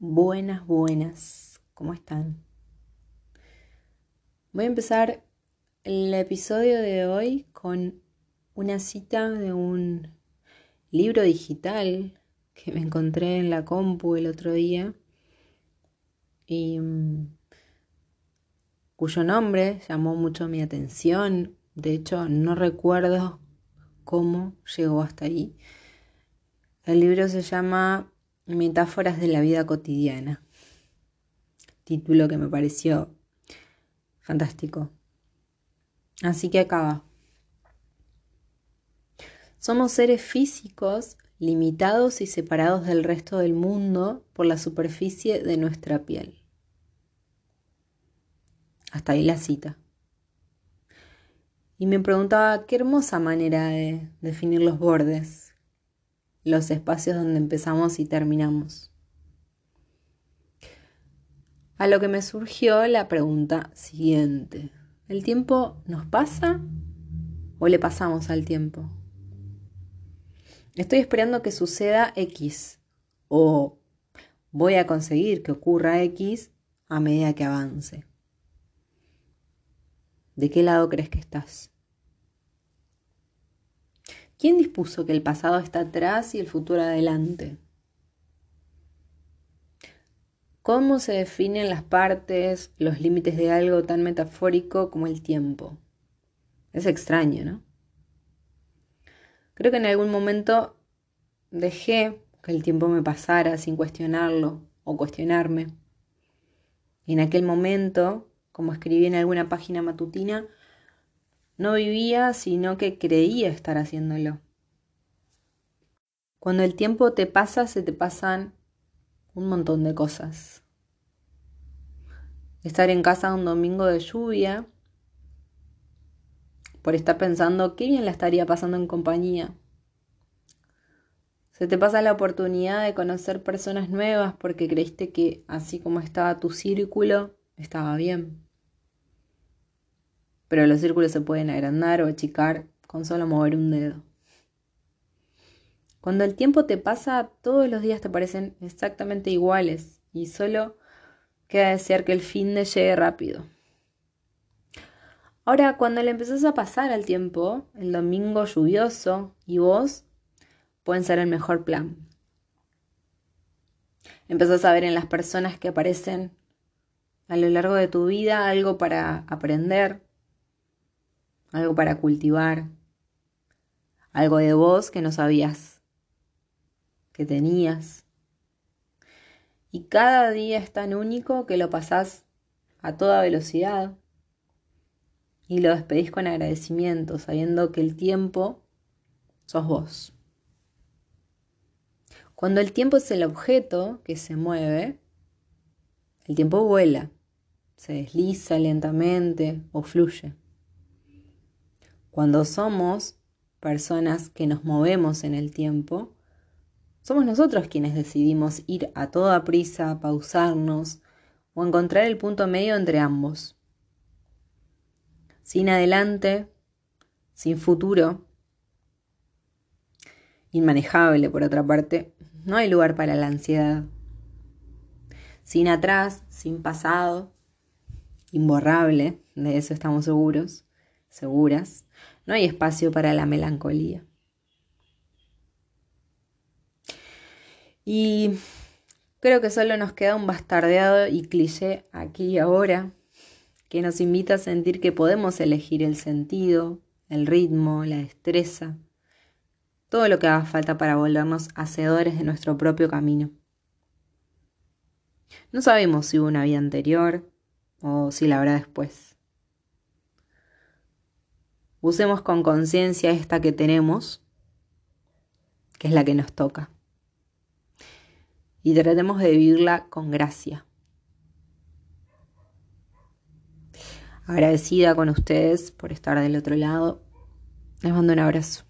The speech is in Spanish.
Buenas, buenas. ¿Cómo están? Voy a empezar el episodio de hoy con una cita de un libro digital que me encontré en la compu el otro día y mm, cuyo nombre llamó mucho mi atención. De hecho, no recuerdo cómo llegó hasta ahí. El libro se llama Metáforas de la vida cotidiana. Título que me pareció fantástico. Así que acaba. Somos seres físicos limitados y separados del resto del mundo por la superficie de nuestra piel. Hasta ahí la cita. Y me preguntaba qué hermosa manera de definir los bordes los espacios donde empezamos y terminamos. A lo que me surgió la pregunta siguiente. ¿El tiempo nos pasa o le pasamos al tiempo? Estoy esperando que suceda X o voy a conseguir que ocurra X a medida que avance. ¿De qué lado crees que estás? ¿Quién dispuso que el pasado está atrás y el futuro adelante? ¿Cómo se definen las partes, los límites de algo tan metafórico como el tiempo? Es extraño, ¿no? Creo que en algún momento dejé que el tiempo me pasara sin cuestionarlo o cuestionarme. Y en aquel momento, como escribí en alguna página matutina, no vivía, sino que creía estar haciéndolo. Cuando el tiempo te pasa, se te pasan un montón de cosas. Estar en casa un domingo de lluvia, por estar pensando qué bien la estaría pasando en compañía. Se te pasa la oportunidad de conocer personas nuevas porque creíste que así como estaba tu círculo, estaba bien pero los círculos se pueden agrandar o achicar con solo mover un dedo. Cuando el tiempo te pasa, todos los días te parecen exactamente iguales y solo queda desear que el fin de llegue rápido. Ahora, cuando le empezás a pasar al tiempo, el domingo lluvioso y vos pueden ser el mejor plan. Empezás a ver en las personas que aparecen a lo largo de tu vida algo para aprender, algo para cultivar, algo de vos que no sabías que tenías. Y cada día es tan único que lo pasás a toda velocidad y lo despedís con agradecimiento, sabiendo que el tiempo sos vos. Cuando el tiempo es el objeto que se mueve, el tiempo vuela, se desliza lentamente o fluye. Cuando somos personas que nos movemos en el tiempo, somos nosotros quienes decidimos ir a toda prisa, pausarnos o encontrar el punto medio entre ambos. Sin adelante, sin futuro, inmanejable por otra parte, no hay lugar para la ansiedad. Sin atrás, sin pasado, imborrable, de eso estamos seguros, seguras, no hay espacio para la melancolía. Y creo que solo nos queda un bastardeado y cliché aquí y ahora que nos invita a sentir que podemos elegir el sentido, el ritmo, la destreza, todo lo que haga falta para volvernos hacedores de nuestro propio camino. No sabemos si hubo una vida anterior o si la habrá después. Usemos con conciencia esta que tenemos, que es la que nos toca. Y tratemos de vivirla con gracia. Agradecida con ustedes por estar del otro lado. Les mando un abrazo.